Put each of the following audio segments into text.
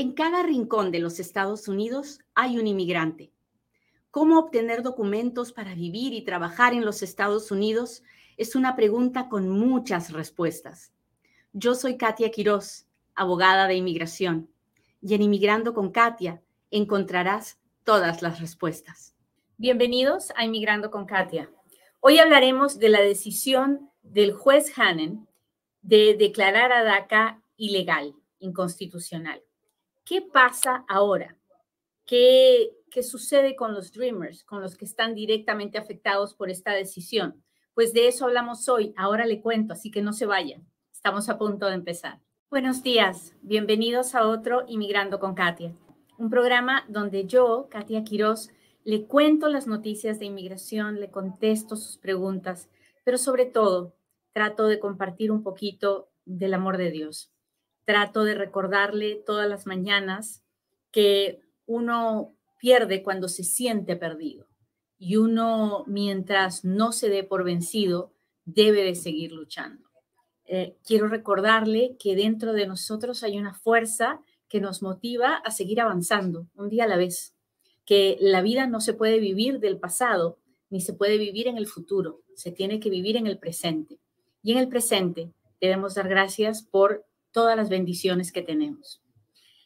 En cada rincón de los Estados Unidos hay un inmigrante. ¿Cómo obtener documentos para vivir y trabajar en los Estados Unidos? Es una pregunta con muchas respuestas. Yo soy Katia Quiroz, abogada de inmigración, y en Inmigrando con Katia encontrarás todas las respuestas. Bienvenidos a Inmigrando con Katia. Hoy hablaremos de la decisión del juez Hannen de declarar a DACA ilegal, inconstitucional. ¿Qué pasa ahora? ¿Qué, ¿Qué sucede con los Dreamers, con los que están directamente afectados por esta decisión? Pues de eso hablamos hoy. Ahora le cuento, así que no se vayan. Estamos a punto de empezar. Buenos días, bienvenidos a otro Inmigrando con Katia, un programa donde yo, Katia Quiroz, le cuento las noticias de inmigración, le contesto sus preguntas, pero sobre todo trato de compartir un poquito del amor de Dios trato de recordarle todas las mañanas que uno pierde cuando se siente perdido y uno mientras no se dé por vencido debe de seguir luchando. Eh, quiero recordarle que dentro de nosotros hay una fuerza que nos motiva a seguir avanzando un día a la vez, que la vida no se puede vivir del pasado ni se puede vivir en el futuro, se tiene que vivir en el presente. Y en el presente debemos dar gracias por todas las bendiciones que tenemos.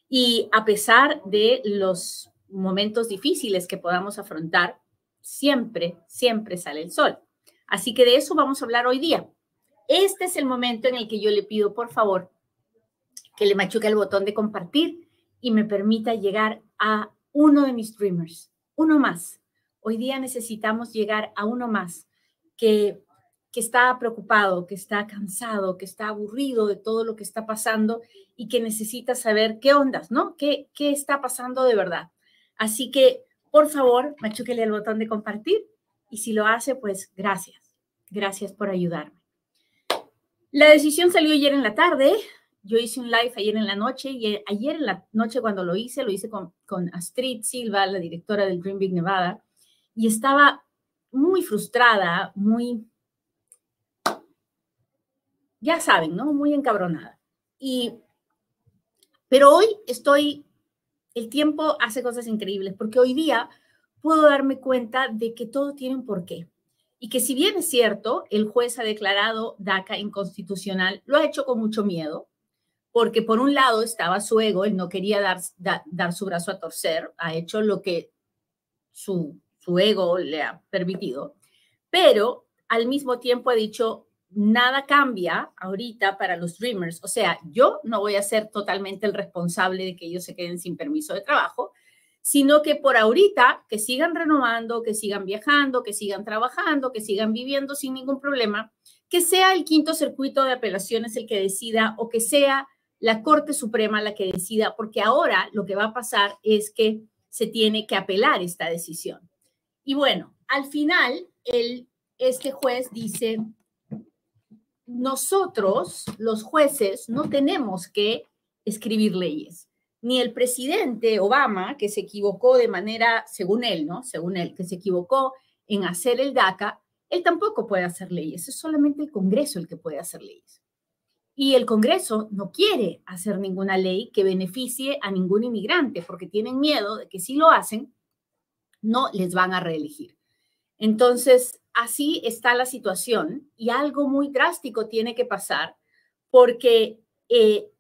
Y a pesar de los momentos difíciles que podamos afrontar, siempre, siempre sale el sol. Así que de eso vamos a hablar hoy día. Este es el momento en el que yo le pido, por favor, que le machuque el botón de compartir y me permita llegar a uno de mis streamers, uno más. Hoy día necesitamos llegar a uno más que que está preocupado, que está cansado, que está aburrido de todo lo que está pasando y que necesita saber qué ondas, ¿no? ¿Qué, qué está pasando de verdad? Así que, por favor, machúquele el botón de compartir y si lo hace, pues gracias. Gracias por ayudarme. La decisión salió ayer en la tarde. Yo hice un live ayer en la noche y ayer en la noche cuando lo hice, lo hice con, con Astrid Silva, la directora del Green Big Nevada, y estaba muy frustrada, muy ya saben, ¿no? Muy encabronada. Y, pero hoy estoy, el tiempo hace cosas increíbles, porque hoy día puedo darme cuenta de que todo tiene un porqué. Y que si bien es cierto, el juez ha declarado DACA inconstitucional, lo ha hecho con mucho miedo, porque por un lado estaba su ego, él no quería dar, dar su brazo a torcer, ha hecho lo que su, su ego le ha permitido, pero al mismo tiempo ha dicho, nada cambia ahorita para los Dreamers. O sea, yo no voy a ser totalmente el responsable de que ellos se queden sin permiso de trabajo, sino que por ahorita que sigan renovando, que sigan viajando, que sigan trabajando, que sigan viviendo sin ningún problema, que sea el quinto circuito de apelaciones el que decida o que sea la Corte Suprema la que decida, porque ahora lo que va a pasar es que se tiene que apelar esta decisión. Y bueno, al final, este juez dice, nosotros, los jueces, no tenemos que escribir leyes. Ni el presidente Obama, que se equivocó de manera, según él, ¿no? Según él, que se equivocó en hacer el DACA, él tampoco puede hacer leyes. Es solamente el Congreso el que puede hacer leyes. Y el Congreso no quiere hacer ninguna ley que beneficie a ningún inmigrante porque tienen miedo de que si lo hacen, no les van a reelegir. Entonces, así está la situación y algo muy drástico tiene que pasar porque eh,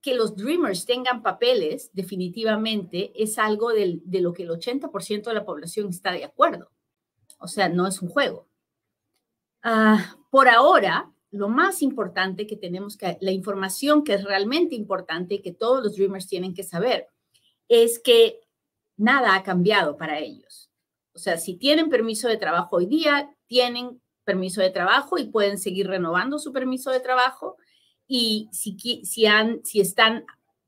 que los Dreamers tengan papeles definitivamente es algo de lo que el 80% de la población está de acuerdo. O sea, no es un juego. Ah, por ahora, lo más importante que tenemos que, la información que es realmente importante que todos los Dreamers tienen que saber, es que nada ha cambiado para ellos. O sea, si tienen permiso de trabajo hoy día, tienen permiso de trabajo y pueden seguir renovando su permiso de trabajo. Y si, si, han, si están,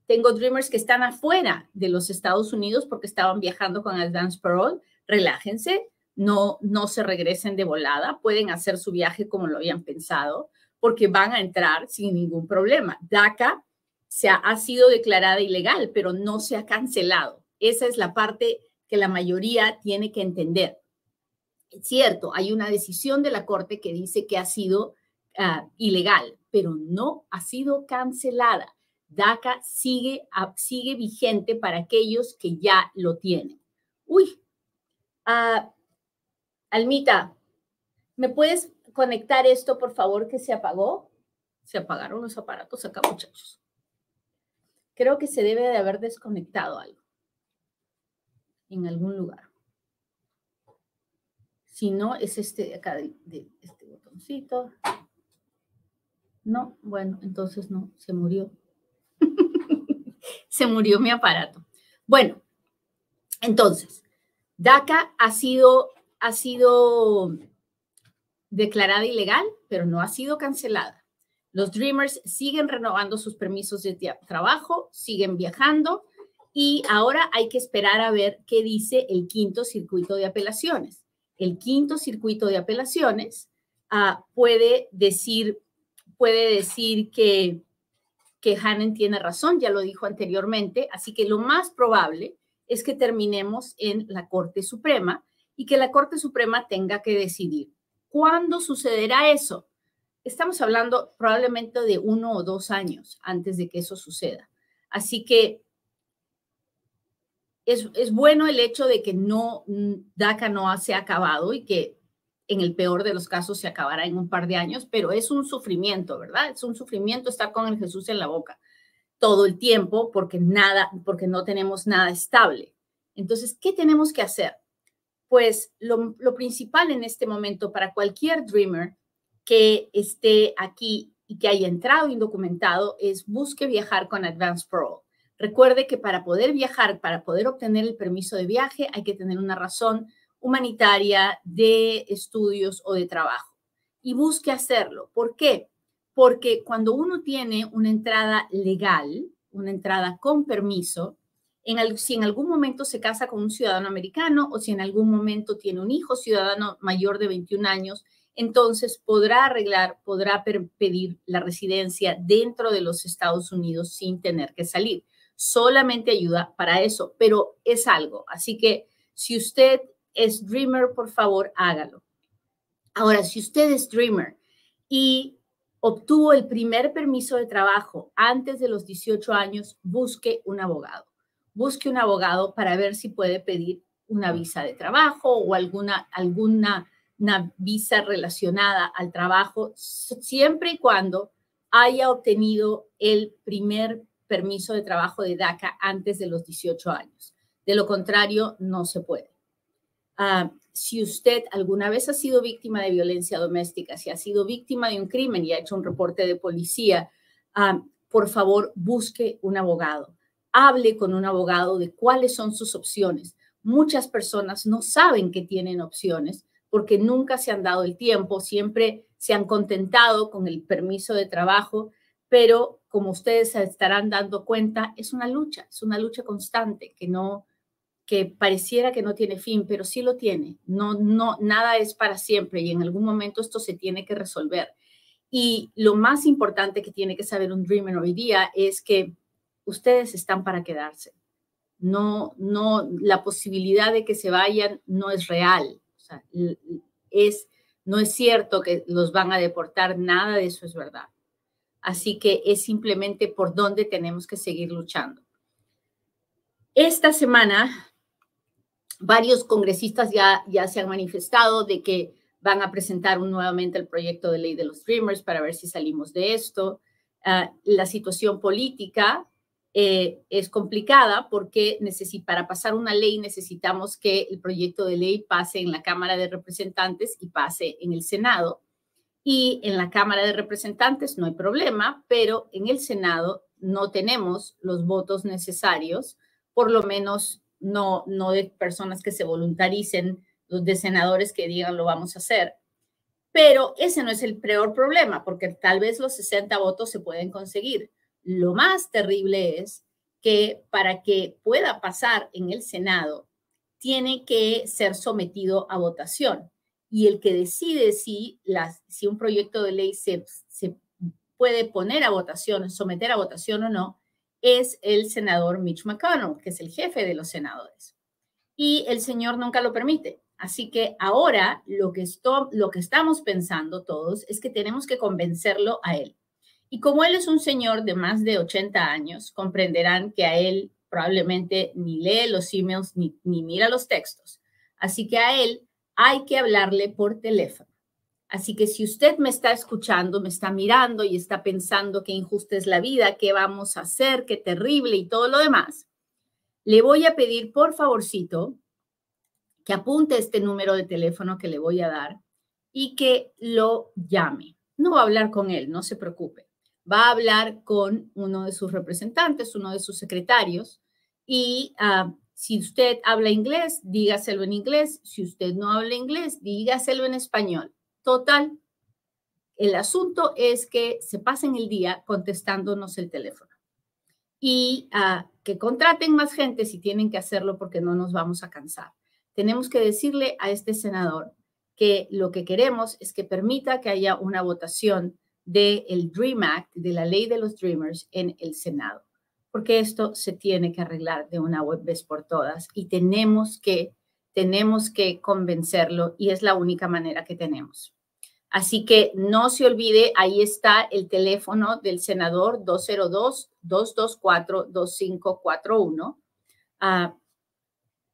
tengo Dreamers que están afuera de los Estados Unidos porque estaban viajando con Advance Parole, relájense, no, no se regresen de volada, pueden hacer su viaje como lo habían pensado, porque van a entrar sin ningún problema. DACA se ha, ha sido declarada ilegal, pero no se ha cancelado. Esa es la parte que la mayoría tiene que entender. Es cierto, hay una decisión de la Corte que dice que ha sido ah, ilegal, pero no ha sido cancelada. DACA sigue, sigue vigente para aquellos que ya lo tienen. Uy, uh, Almita, ¿me puedes conectar esto, por favor, que se apagó? Se apagaron los aparatos acá, muchachos. Creo que se debe de haber desconectado algo en algún lugar. Si no, es este de acá, de, este botoncito. No, bueno, entonces no, se murió. se murió mi aparato. Bueno, entonces, DACA ha sido, ha sido declarada ilegal, pero no ha sido cancelada. Los Dreamers siguen renovando sus permisos de trabajo, siguen viajando y ahora hay que esperar a ver qué dice el quinto circuito de apelaciones. El quinto circuito de apelaciones uh, puede decir, puede decir que, que Hannen tiene razón, ya lo dijo anteriormente, así que lo más probable es que terminemos en la Corte Suprema y que la Corte Suprema tenga que decidir. ¿Cuándo sucederá eso? estamos hablando probablemente de uno o dos años antes de que eso suceda. Así que es, bueno el hecho de que no, DACA no se ha acabado y que en el peor de los casos se acabará en un par de años, pero es un sufrimiento, ¿verdad? Es un sufrimiento estar con el Jesús en la boca todo el tiempo porque nada, porque no tenemos nada estable. Entonces, ¿qué tenemos que hacer? Pues lo, lo principal en este momento para cualquier dreamer que esté aquí y que haya entrado indocumentado es busque viajar con Advance Parole. Recuerde que para poder viajar, para poder obtener el permiso de viaje, hay que tener una razón humanitaria de estudios o de trabajo. Y busque hacerlo. ¿Por qué? Porque cuando uno tiene una entrada legal, una entrada con permiso, si en algún momento se casa con un ciudadano americano o si en algún momento tiene un hijo ciudadano mayor de 21 años, entonces podrá arreglar, podrá pedir la residencia dentro de los Estados Unidos sin tener que salir. Solamente ayuda para eso, pero es algo. Así que si usted es dreamer, por favor, hágalo. Ahora, si usted es dreamer y obtuvo el primer permiso de trabajo antes de los 18 años, busque un abogado. Busque un abogado para ver si puede pedir una visa de trabajo o alguna, alguna una visa relacionada al trabajo, siempre y cuando haya obtenido el primer permiso de trabajo de DACA antes de los 18 años. De lo contrario, no se puede. Ah, si usted alguna vez ha sido víctima de violencia doméstica, si ha sido víctima de un crimen y ha hecho un reporte de policía, ah, por favor, busque un abogado. Hable con un abogado de cuáles son sus opciones. Muchas personas no saben que tienen opciones porque nunca se han dado el tiempo, siempre se han contentado con el permiso de trabajo, pero como ustedes se estarán dando cuenta, es una lucha, es una lucha constante que no que pareciera que no tiene fin, pero sí lo tiene. No no nada es para siempre y en algún momento esto se tiene que resolver. Y lo más importante que tiene que saber un dreamer hoy día es que ustedes están para quedarse. No no la posibilidad de que se vayan no es real sea, es, no es cierto que los van a deportar, nada de eso es verdad. Así que es simplemente por dónde tenemos que seguir luchando. Esta semana, varios congresistas ya, ya se han manifestado de que van a presentar nuevamente el proyecto de ley de los Dreamers para ver si salimos de esto. Ah, la situación política eh, es complicada porque para pasar una ley necesitamos que el proyecto de ley pase en la Cámara de Representantes y pase en el Senado. Y en la Cámara de Representantes no hay problema, pero en el Senado no tenemos los votos necesarios, por lo menos no, de personas que se voluntaricen, de senadores que digan lo vamos a hacer. Pero ese no es el peor problema, porque tal vez los 60 votos se pueden conseguir lo más terrible es que para que pueda pasar en el Senado, tiene que ser sometido a votación. Y el que decide si, si un proyecto de ley se, se puede poner a votación, someter a votación o no, es el senador Mitch McConnell, que es el jefe de los senadores. Y el señor nunca lo permite. Así que ahora lo que, esto, lo que estamos pensando todos es que tenemos que convencerlo a él. Y como él es un señor de más de 80 años, comprenderán que a él probablemente ni lee los emails ni, ni mira los textos. Así que a él hay que hablarle por teléfono. Así que si usted me está escuchando, me está mirando y está pensando que injusta es la vida, qué vamos a hacer, qué terrible y todo lo demás, le voy a pedir por favorcito que apunte este número de teléfono que le voy a dar y que lo llame. No va a hablar con él, no se preocupe. Va a hablar con uno de sus representantes, uno de sus secretarios y ah, si usted habla inglés, dígaselo en inglés. Si usted no habla inglés, dígaselo en español. Total, el asunto es que se pasen el día contestándonos el teléfono y uh, que contraten más gente si tienen que hacerlo porque no nos vamos a cansar. Tenemos que decirle a este senador que lo que queremos es que permita que haya una votación del Dream Act, de la ley de los Dreamers en el Senado, porque esto se tiene que arreglar de una vez por todas y tenemos que, tenemos que convencerlo y es la única manera que tenemos. Así que no se olvide, ahí está el teléfono del senador 202-224-2541. Ah,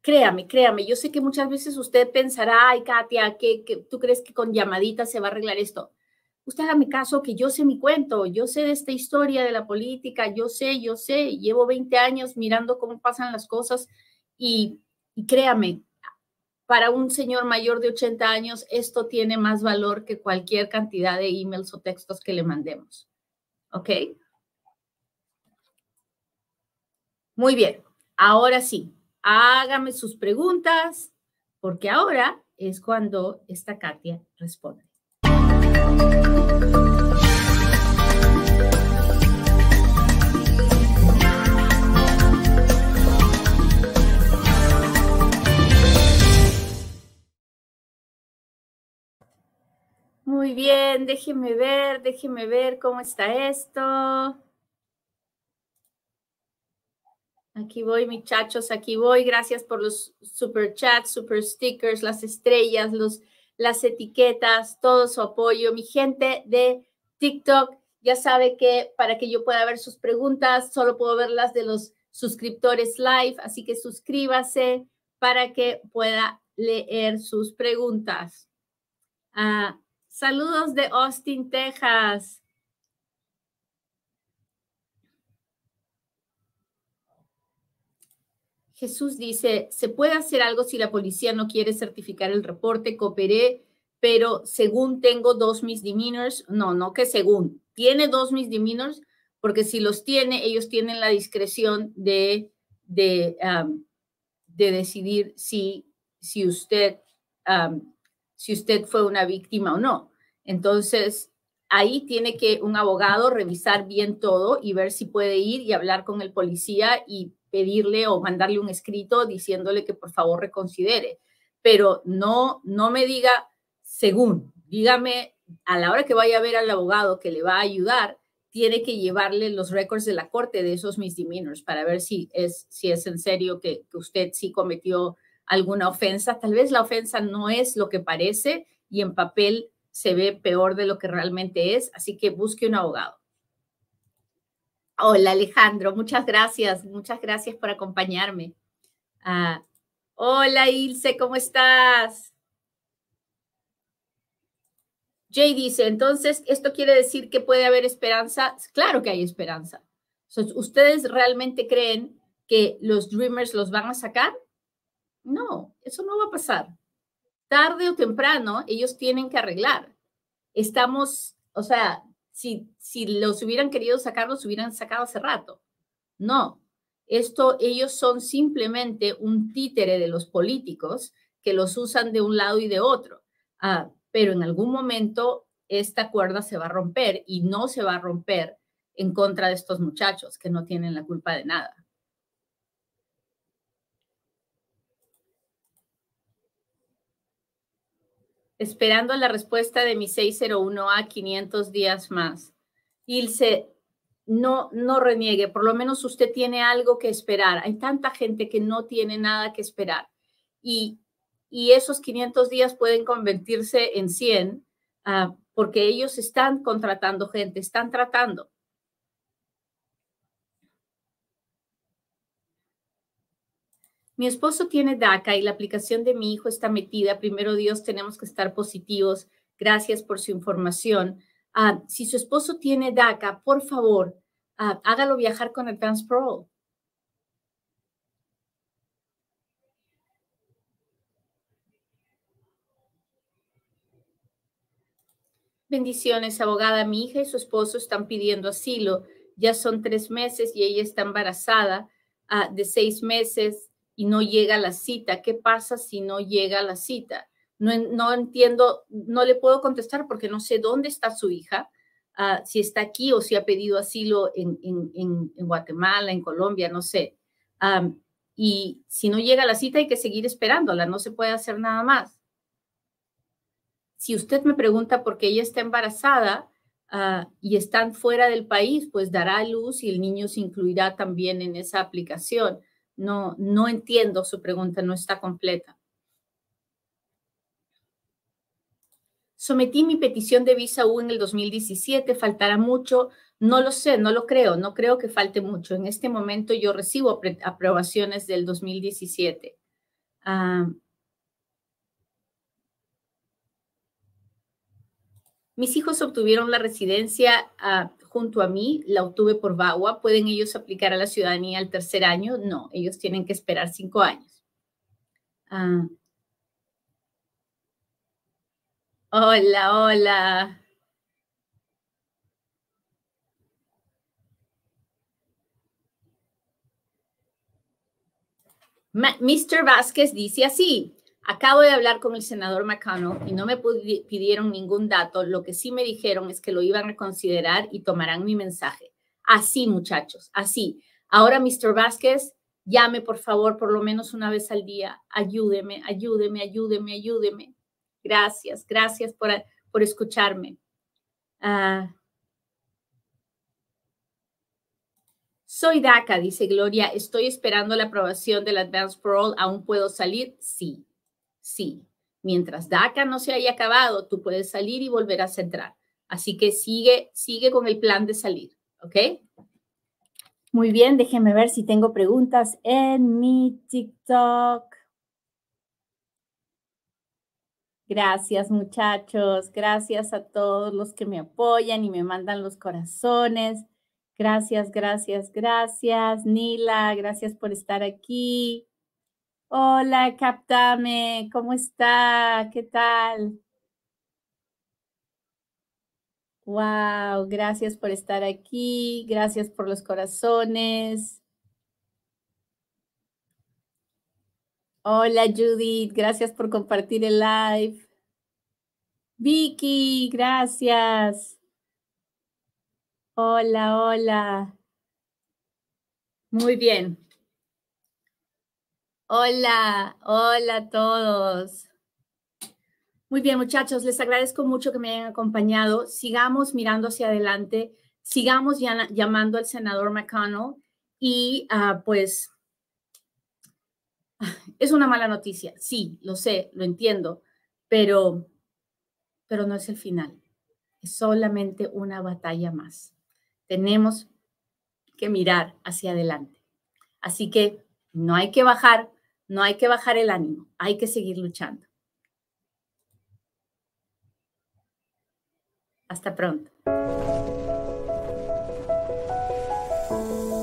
créame, créame, yo sé que muchas veces usted pensará, ay, Katia, ¿qué, tú crees que con llamaditas se va a arreglar esto? Usted haga mi caso, que yo sé mi cuento, yo sé de esta historia de la política, yo sé, yo sé, llevo 20 años mirando cómo pasan las cosas y, y créame, para un señor mayor de 80 años, esto tiene más valor que cualquier cantidad de emails o textos que le mandemos. ¿Ok? Muy bien. Ahora sí, hágame sus preguntas, porque ahora es cuando esta Katia responde. Muy bien, déjeme ver, déjeme ver cómo está esto. Aquí voy, muchachos, aquí voy. Gracias por los super chats, super stickers, las estrellas, los, las etiquetas, todo su apoyo. Mi gente de TikTok ya sabe que para que yo pueda ver sus preguntas, solo puedo ver las de los suscriptores live, así que suscríbase para que pueda leer sus preguntas. Ah, Saludos de Austin, Texas. Jesús dice, ¿se puede hacer algo si la policía no quiere certificar el reporte? Cooperé, pero según tengo dos misdemeanors. No, no que según. Tiene dos misdemeanors porque si los tiene, ellos tienen la discreción de, de, de decidir si, si usted si usted fue una víctima o no. Entonces, ahí tiene que un abogado revisar bien todo y ver si puede ir y hablar con el policía y pedirle o mandarle un escrito diciéndole que por favor reconsidere. Pero no, no me diga según, dígame a la hora que vaya a ver al abogado que le va a ayudar, tiene que llevarle los récords de la corte de esos misdemeanors para ver si es, si es en serio que, que usted sí cometió alguna ofensa. Tal vez la ofensa no es lo que parece y en papel se ve peor de lo que realmente es, así que busque un abogado. Hola Alejandro, muchas gracias, muchas gracias por acompañarme. Ah, hola Ilse, ¿cómo estás? Jay dice, entonces, ¿esto quiere decir que puede haber esperanza? Claro que hay esperanza. ¿Ustedes realmente creen que los Dreamers los van a sacar? No, eso no va a pasar. Tarde o temprano ellos tienen que arreglar. Estamos, o sea, si, si los hubieran querido sacar, los hubieran sacado hace rato. No, esto ellos son simplemente un títere de los políticos que los usan de un lado y de otro. Ah, pero en algún momento esta cuerda se va a romper y no se va a romper en contra de estos muchachos que no tienen la culpa de nada. Esperando la respuesta de mi 601A 500 días más. Ilse, no, no reniegue, por lo menos usted tiene algo que esperar. Hay tanta gente que no tiene nada que esperar. Y, y esos 500 días pueden convertirse en 100, ah, porque ellos están contratando gente, están tratando. Mi esposo tiene DACA y la aplicación de mi hijo está metida. Primero Dios, tenemos que estar positivos. Gracias por su información. Ah, si su esposo tiene DACA, por favor, ah, hágalo viajar con Advance Parole. Bendiciones, abogada. Mi hija y su esposo están pidiendo asilo. Ya son tres meses y ella está embarazada ah, de seis meses y no llega la cita. ¿Qué pasa si no llega la cita? No, no entiendo, no le puedo contestar porque no sé dónde está su hija, ah, si está aquí o si ha pedido asilo en, en, Guatemala, en Colombia, no sé. y si no llega la cita hay que seguir esperándola, no se puede hacer nada más. Si usted me pregunta por qué ella está embarazada ah, y están fuera del país, pues dará luz y el niño se incluirá también en esa aplicación. No, no entiendo su pregunta, no está completa. Sometí mi petición de visa U en el 2017, faltará mucho, no lo sé, no lo creo, no creo que falte mucho. En este momento yo recibo aprobaciones del 2017. Mis hijos obtuvieron la residencia ah, junto a mí, la obtuve por VAWA. ¿Pueden ellos aplicar a la ciudadanía al tercer año? No, ellos tienen que esperar cinco años. Ah. Hola, hola. Mr. Vázquez dice así, Acabo de hablar con el senador McConnell y no me pidieron ningún dato. Lo que sí me dijeron es que lo iban a considerar y tomarán mi mensaje. Así, muchachos, así. Ahora, Mr. Vázquez, llame por favor por lo menos una vez al día. Ayúdeme, ayúdeme, ayúdeme, ayúdeme. Gracias, gracias por, por escucharme. Ah. soy DACA, dice Gloria. Estoy esperando la aprobación del Advance Parole. ¿Aún puedo salir? Sí. Sí, mientras DACA no se haya acabado, tú puedes salir y volver a centrar. Así que sigue, sigue con el plan de salir, ¿ok? Muy bien, déjenme ver si tengo preguntas en mi TikTok. Gracias muchachos, gracias a todos los que me apoyan y me mandan los corazones. Gracias, gracias, gracias. Nila, gracias por estar aquí. Hola, Captame, ¿cómo está? ¿Qué tal? Wow, gracias por estar aquí, gracias por los corazones. Hola, Judith, gracias por compartir el live. Vicky, gracias. Hola, hola. Muy bien. Hola, hola a todos. Muy bien, muchachos, les agradezco mucho que me hayan acompañado. Sigamos mirando hacia adelante, sigamos llamando al senador McConnell y ah, pues es una mala noticia. Sí, lo sé, lo entiendo, pero, pero no es el final. Es solamente una batalla más. Tenemos que mirar hacia adelante. Así que no hay que bajar, no hay que bajar el ánimo, hay que seguir luchando. Hasta pronto.